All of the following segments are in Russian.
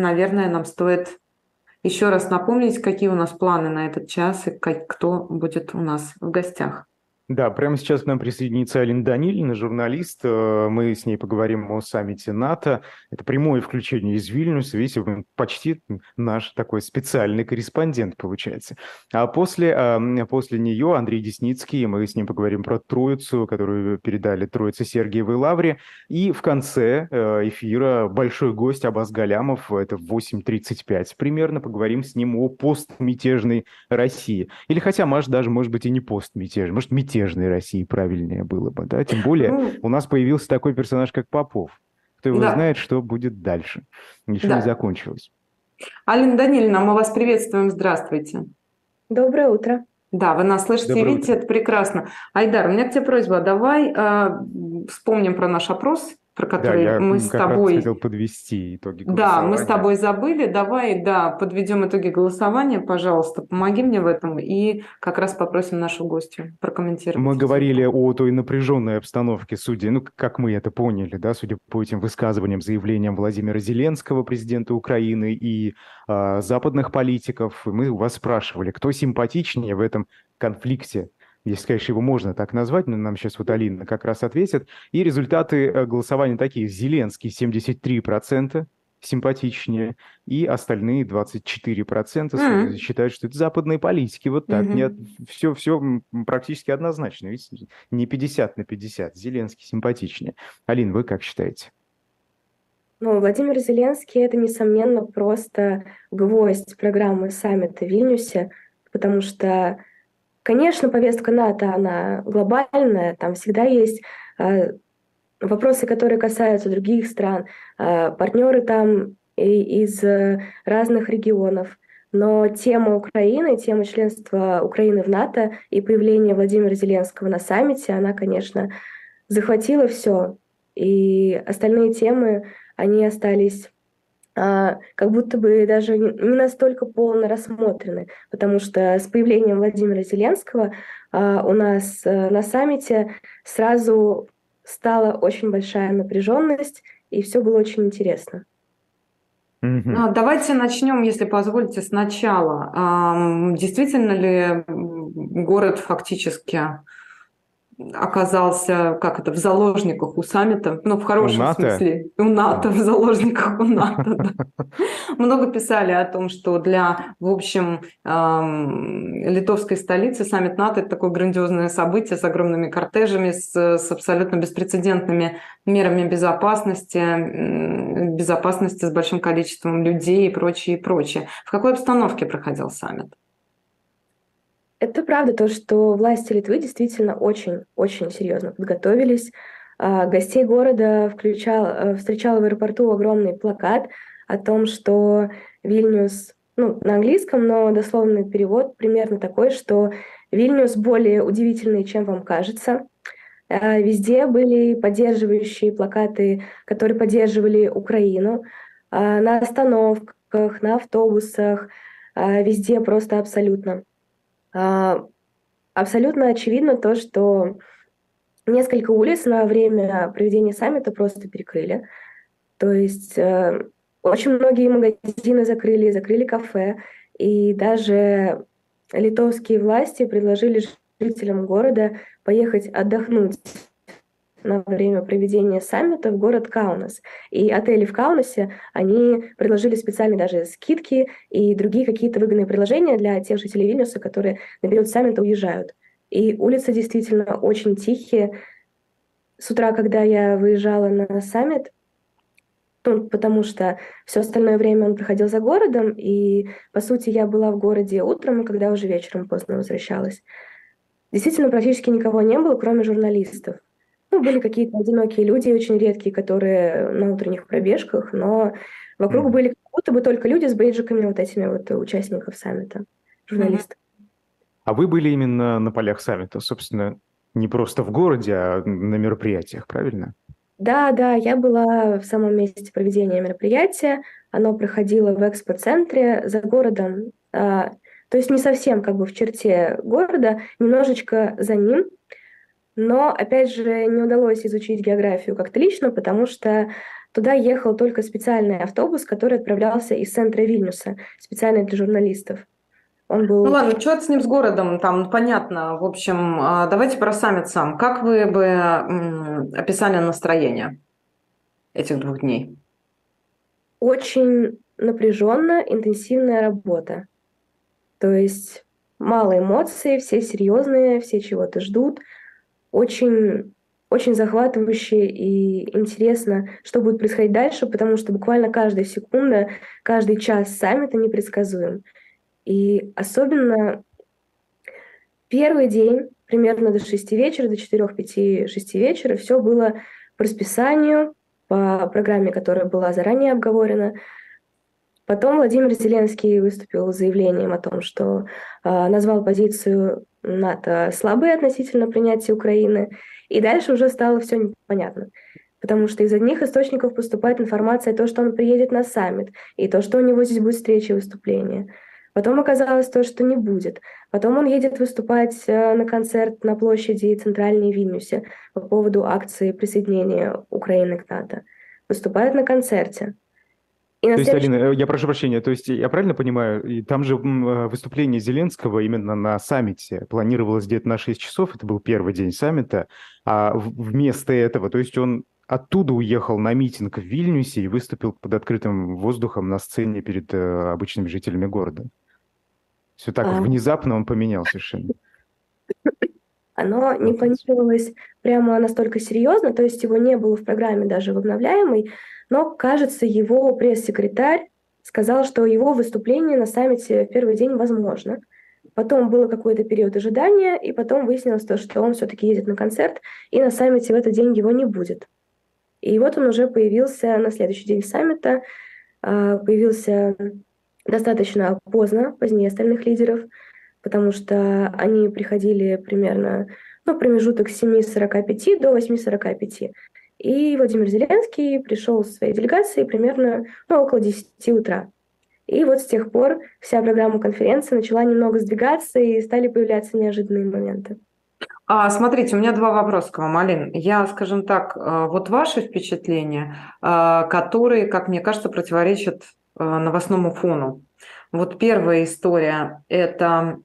наверное, нам стоит еще раз напомнить, какие у нас планы на этот час и как, кто будет у нас в гостях. Да, прямо сейчас к нам присоединится Алина Данильевна, журналист. Э, мы с ней поговорим о саммите НАТО. Это прямое включение из Вильнюса. Видите, почти наш такой специальный корреспондент получается. А после, а, после нее Андрей Десницкий, мы с ним поговорим про Троицу, которую передали Троице Сергиевой Лавре. И в конце э, эфира большой гость Абаз Галямов, это в 8.35 примерно, поговорим с ним о постмятежной России. Или хотя, может, даже, может быть, и не постмятежной, может, мятежной мятежной России правильнее было бы, да? Тем более ну, у нас появился такой персонаж, как Попов. Кто его да. знает, что будет дальше. Ничего да. не закончилось. Алина Даниловна, мы вас приветствуем. Здравствуйте. Доброе утро. Да, вы нас слышите Доброе и видите, утро. это прекрасно. Айдар, у меня к тебе просьба, давай э, вспомним про наш опрос про который да, мы с тобой... хотел подвести итоги голосования. Да, мы с тобой забыли. Давай, да, подведем итоги голосования, пожалуйста. Помоги мне в этом и как раз попросим нашу гостью прокомментировать. Мы говорили о той напряженной обстановке, судя, ну, как мы это поняли, да, судя по этим высказываниям, заявлениям Владимира Зеленского, президента Украины, и э, западных политиков. Мы у вас спрашивали, кто симпатичнее в этом конфликте если, конечно, его можно так назвать, но нам сейчас вот Алина как раз ответит. И результаты э, голосования такие. Зеленский 73% симпатичнее, и остальные 24% mm-hmm. считают, что это западные политики. Вот так. Mm-hmm. Нет, все, все практически однозначно. Видите? Не 50 на 50. Зеленский симпатичнее. Алина, вы как считаете? Ну, Владимир Зеленский – это, несомненно, просто гвоздь программы саммита в Вильнюсе, потому что Конечно, повестка НАТО, она глобальная, там всегда есть э, вопросы, которые касаются других стран, э, партнеры там из э, разных регионов. Но тема Украины, тема членства Украины в НАТО и появление Владимира Зеленского на саммите, она, конечно, захватила все. И остальные темы, они остались как будто бы даже не настолько полно рассмотрены, потому что с появлением Владимира Зеленского а, у нас э, на саммите сразу стала очень большая напряженность, и все было очень интересно. Mm-hmm. Давайте начнем, если позволите, сначала. Действительно ли город фактически оказался, как это, в заложниках у саммита, ну, в хорошем у смысле, у НАТО, в заложниках у НАТО. Много писали о том, что для, в общем, литовской столицы саммит НАТО – это такое грандиозное событие с огромными кортежами, с, с абсолютно беспрецедентными мерами безопасности, безопасности с большим количеством людей и прочее, и прочее. В какой обстановке проходил саммит? Это правда, то, что власти Литвы действительно очень-очень серьезно подготовились. А, гостей города включал, э, встречал в аэропорту огромный плакат о том, что Вильнюс, ну, на английском, но дословный перевод примерно такой, что Вильнюс более удивительный, чем вам кажется. А, везде были поддерживающие плакаты, которые поддерживали Украину. А, на остановках, на автобусах, везде просто абсолютно. А, абсолютно очевидно то, что несколько улиц на время проведения саммита просто перекрыли. То есть э, очень многие магазины закрыли, закрыли кафе, и даже литовские власти предложили жителям города поехать отдохнуть на время проведения саммита в город Каунас. И отели в Каунасе, они предложили специальные даже скидки и другие какие-то выгодные предложения для тех жителей Вильнюса, которые на период саммита уезжают. И улицы действительно очень тихие. С утра, когда я выезжала на саммит, ну, потому что все остальное время он проходил за городом, и, по сути, я была в городе утром, когда уже вечером поздно возвращалась. Действительно, практически никого не было, кроме журналистов. Ну, были какие-то одинокие люди, очень редкие, которые на утренних пробежках, но вокруг mm. были как будто бы только люди с бейджиками вот этими вот участников саммита, журналистов. А вы были именно на полях саммита, собственно, не просто в городе, а на мероприятиях, правильно? Да, да, я была в самом месте проведения мероприятия. Оно проходило в экспоцентре за городом. А, то есть не совсем как бы в черте города, немножечко за ним. Но, опять же, не удалось изучить географию как-то лично, потому что туда ехал только специальный автобус, который отправлялся из центра Вильнюса, специально для журналистов. Он был... Ну ладно, что с ним с городом, там понятно. В общем, а, давайте про саммит сам. Как вы бы описали настроение этих двух дней? Очень напряженная, интенсивная работа. То есть мало эмоций, все серьезные, все чего-то ждут. Очень, очень захватывающе и интересно, что будет происходить дальше, потому что буквально каждая секунда, каждый час саммита непредсказуем. И особенно первый день, примерно до 6 вечера, до 4-5-6 вечера, все было по расписанию, по программе, которая была заранее обговорена. Потом Владимир Зеленский выступил с заявлением о том, что э, назвал позицию НАТО слабой относительно принятия Украины. И дальше уже стало все непонятно. Потому что из одних источников поступает информация, то, что он приедет на саммит, и то, что у него здесь будет встреча и выступление – Потом оказалось то, что не будет. Потом он едет выступать э, на концерт на площади Центральной Вильнюсе по поводу акции присоединения Украины к НАТО. Выступает на концерте. И то есть. Алина, э, я прошу прощения, то есть я правильно понимаю, там же э, выступление Зеленского именно на саммите планировалось где-то на 6 часов, это был первый день саммита, а вместо этого, то есть он оттуда уехал на митинг в Вильнюсе и выступил под открытым воздухом на сцене перед обычными жителями города. Все так а... внезапно он поменял совершенно. Оно не планировалось прямо настолько серьезно, то есть его не было в программе даже в обновляемой, но, кажется, его пресс-секретарь сказал, что его выступление на саммите в первый день возможно. Потом был какой-то период ожидания, и потом выяснилось то, что он все-таки едет на концерт, и на саммите в этот день его не будет. И вот он уже появился на следующий день саммита, а, появился достаточно поздно, позднее остальных лидеров, потому что они приходили примерно ну, промежуток с 7.45 до 8.45. И Владимир Зеленский пришел с своей делегацией примерно ну, около 10 утра. И вот с тех пор вся программа конференции начала немного сдвигаться, и стали появляться неожиданные моменты. А, смотрите, у меня два вопроса к вам, Алин. Я, скажем так, э, вот ваши впечатления, э, которые, как мне кажется, противоречат Э, новостному фону. Вот первая история – это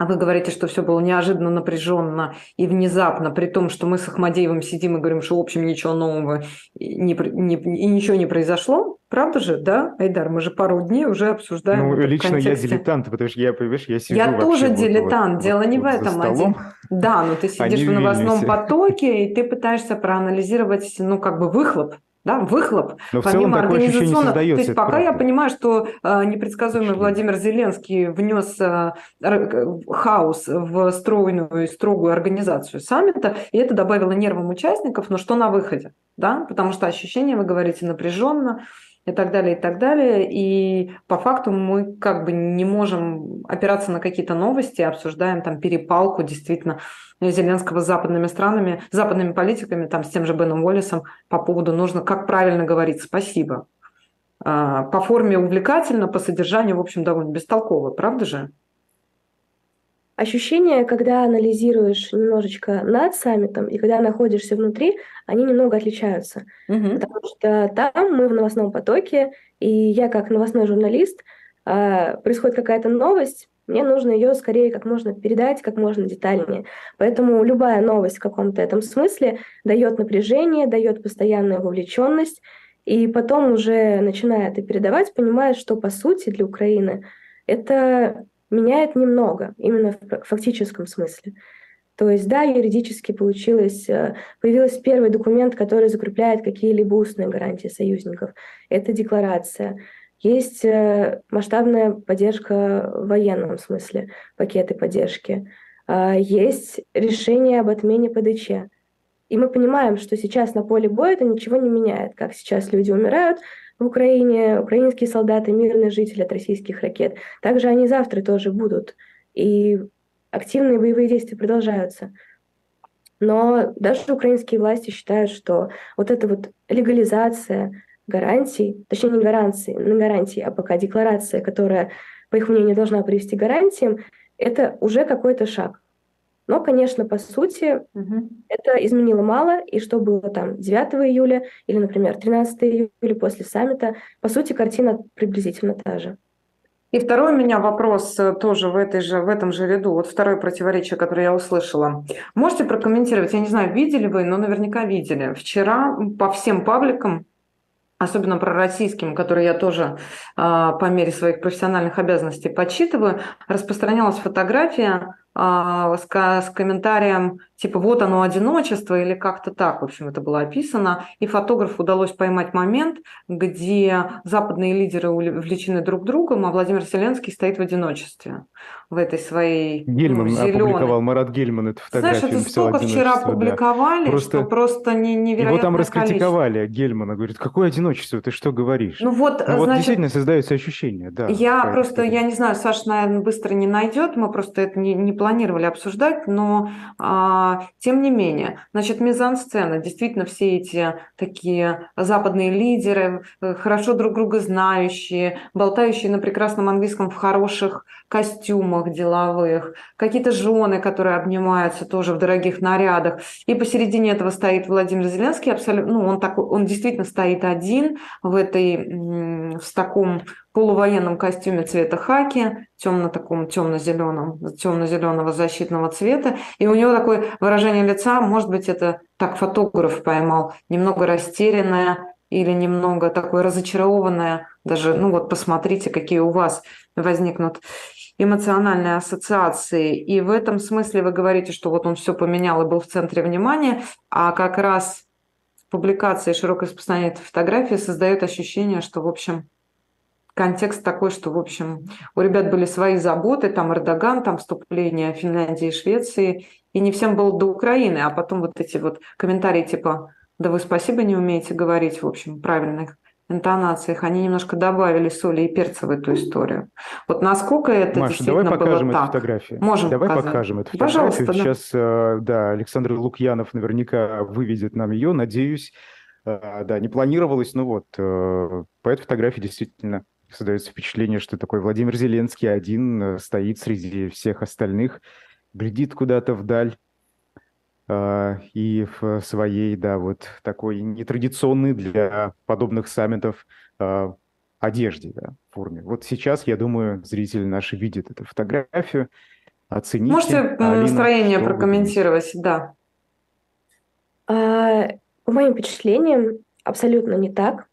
вы говорите, что все было неожиданно напряженно и внезапно, при том, что мы с Ахмадеевым сидим и говорим, что, в общем, ничего нового не, не, и ничего не произошло. Правда же, да, Айдар? Мы же пару дней уже обсуждаем. Ну, лично я дилетант, потому что я, понимаешь, я сижу Я тоже дилетант, вот, дело вот, не вот в этом. Один. Да, но ты сидишь в новостном потоке, и ты пытаешься проанализировать, ну, как бы выхлоп да, выхлоп. Но в целом такое ощущение не. То есть пока правда. я понимаю, что э, непредсказуемый Очень Владимир Зеленский внес э, хаос в стройную и строгую организацию саммита, и это добавило нервам участников, но что на выходе? Да? Потому что ощущение, вы говорите, напряженно, и так далее, и так далее. И по факту мы как бы не можем опираться на какие-то новости, обсуждаем там перепалку действительно Зеленского с западными странами, западными политиками, там с тем же Беном Уоллесом по поводу нужно, как правильно говорить спасибо. А, по форме увлекательно, по содержанию, в общем, довольно бестолково, правда же? Ощущения, когда анализируешь немножечко над саммитом и когда находишься внутри, они немного отличаются. Угу. Потому что там мы в новостном потоке, и я как новостной журналист, а, происходит какая-то новость, мне нужно ее скорее как можно передать, как можно детальнее. Поэтому любая новость в каком-то этом смысле дает напряжение, дает постоянную вовлеченность, и потом уже начиная это передавать, понимаешь, что по сути для Украины это меняет немного, именно в фактическом смысле. То есть, да, юридически получилось, э, появился первый документ, который закрепляет какие-либо устные гарантии союзников. Это декларация. Есть э, масштабная поддержка в военном смысле, пакеты поддержки. А, есть решение об отмене ПДЧ. И мы понимаем, что сейчас на поле боя это ничего не меняет. Как сейчас люди умирают, в Украине, украинские солдаты, мирные жители от российских ракет. Также они завтра тоже будут. И активные боевые действия продолжаются. Но даже украинские власти считают, что вот эта вот легализация гарантий, точнее не гарантии, не гарантии, а пока декларация, которая, по их мнению, должна привести к гарантиям, это уже какой-то шаг. Но, конечно, по сути, угу. это изменило мало, и что было там 9 июля или, например, 13 июля после саммита, по сути, картина приблизительно та же. И второй у меня вопрос э, тоже в, этой же, в этом же ряду. Вот второе противоречие, которое я услышала. Можете прокомментировать? Я не знаю, видели вы, но наверняка видели. Вчера по всем пабликам особенно про российским, который я тоже э, по мере своих профессиональных обязанностей подсчитываю, распространялась фотография с, с комментарием типа «вот оно одиночество» или как-то так, в общем, это было описано. И фотографу удалось поймать момент, где западные лидеры увлечены друг другом, а Владимир Зеленский стоит в одиночестве в этой своей Гельман ну, опубликовал, Марат Гельман эту фотографию. Знаешь, это столько вчера опубликовали, да. просто, что просто не, невероятно Его там раскритиковали, количество. Гельмана, говорит, какое одиночество, ты что говоришь? Ну вот, ну, вот значит, действительно создается ощущение, да. Я просто, я не знаю, Саша, наверное, быстро не найдет, мы просто это не, не планировали обсуждать, но а, тем не менее, значит, мизансцена, действительно все эти такие западные лидеры, э, хорошо друг друга знающие, болтающие на прекрасном английском в хороших костюмах деловых, какие-то жены, которые обнимаются тоже в дорогих нарядах. И посередине этого стоит Владимир Зеленский, абсолютно, ну, он, такой, он действительно стоит один в этой, в таком полувоенном костюме цвета хаки, темно таком темно-зеленом, темно-зеленого защитного цвета. И у него такое выражение лица, может быть, это так фотограф поймал, немного растерянное, или немного такое разочарованное, даже, ну вот посмотрите, какие у вас возникнут эмоциональные ассоциации. И в этом смысле вы говорите, что вот он все поменял и был в центре внимания, а как раз публикация и широкое распространение этой фотографии создает ощущение, что, в общем, контекст такой, что, в общем, у ребят были свои заботы, там Эрдоган, там вступление Финляндии и Швеции, и не всем было до Украины, а потом вот эти вот комментарии типа да вы спасибо не умеете говорить, в общем, правильных интонациях, они немножко добавили соли и перца в эту историю. Вот насколько это Маша, действительно давай покажем было эту фотографию. Можем Давай показать. покажем эту фотографию. Пожалуйста, Сейчас, да. да, Александр Лукьянов наверняка выведет нам ее, надеюсь. Э, да, не планировалось, но вот э, по этой фотографии действительно создается впечатление, что такой Владимир Зеленский один э, стоит среди всех остальных, глядит куда-то вдаль, а, и в своей, да, вот такой нетрадиционной для подобных саммитов а, одежде, да, форме. Вот сейчас, я думаю, зрители наши видят эту фотографию, оцените. Можете Алина, настроение прокомментировать, да. А, по моим впечатлениям, абсолютно не так.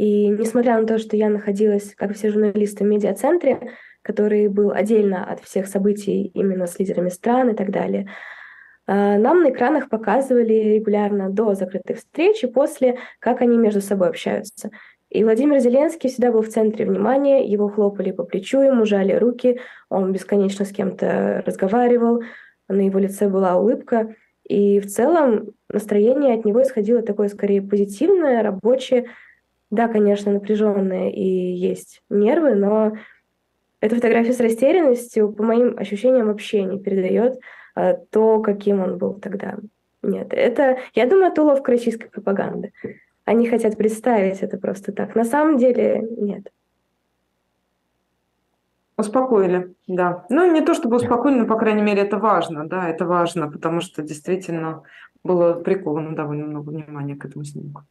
И несмотря на то, что я находилась, как все журналисты, в медиацентре, который был отдельно от всех событий именно с лидерами стран и так далее, а, нам на экранах показывали регулярно до закрытых встреч и после, как они между собой общаются. И Владимир Зеленский всегда был в центре внимания, его хлопали по плечу, ему жали руки, он бесконечно с кем-то разговаривал, на его лице была улыбка. И в целом настроение от него исходило такое скорее позитивное, рабочее. Да, конечно, напряженное и есть нервы, но эта фотография с растерянностью, по моим ощущениям, вообще не передает Э, то, каким он был тогда. Нет, это, я думаю, это уловка российской пропаганды. Они хотят представить это просто так. На самом деле нет. Успокоили, да. Ну, не то чтобы успокоили, но, по крайней мере, это важно, да, это важно, потому что действительно было приковано довольно много внимания к этому снимку.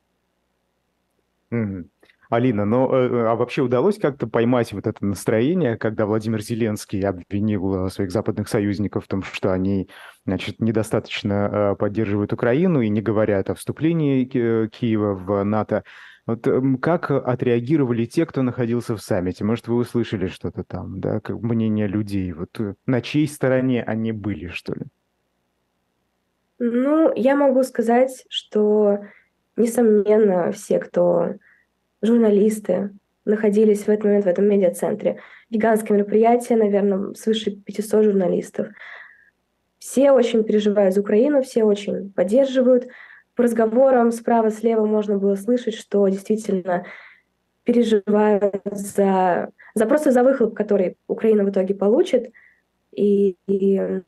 Mm-hmm. Алина, но э, э, а вообще удалось как-то поймать вот это настроение, когда Владимир Зеленский обвинил э, своих западных союзников в том, что они, значит, недостаточно поддерживают Украину и не говорят о вступлении Киева в НАТО. Вот эм, как отреагировали те, кто находился в саммите? Может, вы услышали что-то там, да, как мнение людей? Вот на чьей стороне они были, что ли? Ну, я могу сказать, что, несомненно, все, кто журналисты находились в этот момент в этом медиацентре. Гигантское мероприятие, наверное, свыше 500 журналистов. Все очень переживают за Украину, все очень поддерживают. По разговорам справа-слева можно было слышать, что действительно переживают за, за просто за выхлоп, который Украина в итоге получит. И, и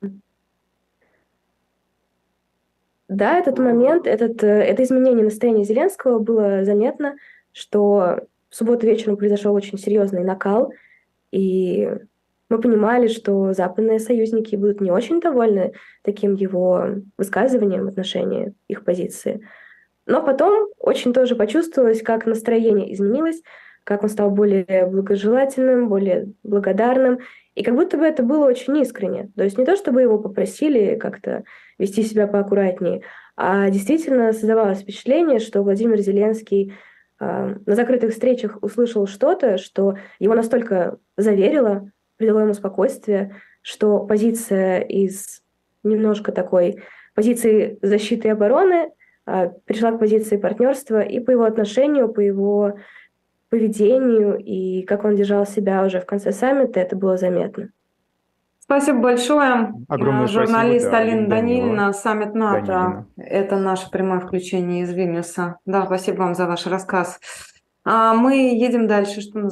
да, этот момент, этот, это изменение настроения Зеленского было заметно что в субботу вечером произошел очень серьезный накал, и Мы понимали, что западные союзники будут не очень довольны таким его высказыванием в отношении их позиции. Но потом очень тоже почувствовалось, как настроение изменилось, как он стал более благожелательным, более благодарным. И как будто бы это было очень искренне. То есть не то, чтобы его попросили как-то вести себя поаккуратнее, а действительно создавалось впечатление, что Владимир Зеленский э, на закрытых встречах услышал что-то, что его настолько заверило, придало ему спокойствие, что позиция из немножко такой позиции защиты и обороны э, перешла к позиции партнерства, и по его отношению, по его поведению и как он держал себя уже в конце саммита, это было заметно. Спасибо большое. Огромное Журналист спасибо, да, Алина Данилина, саммит НАТО. Данилина. Это наше прямое включение из Вильнюса. Да, спасибо вам за ваш рассказ. А мы едем дальше, что называется.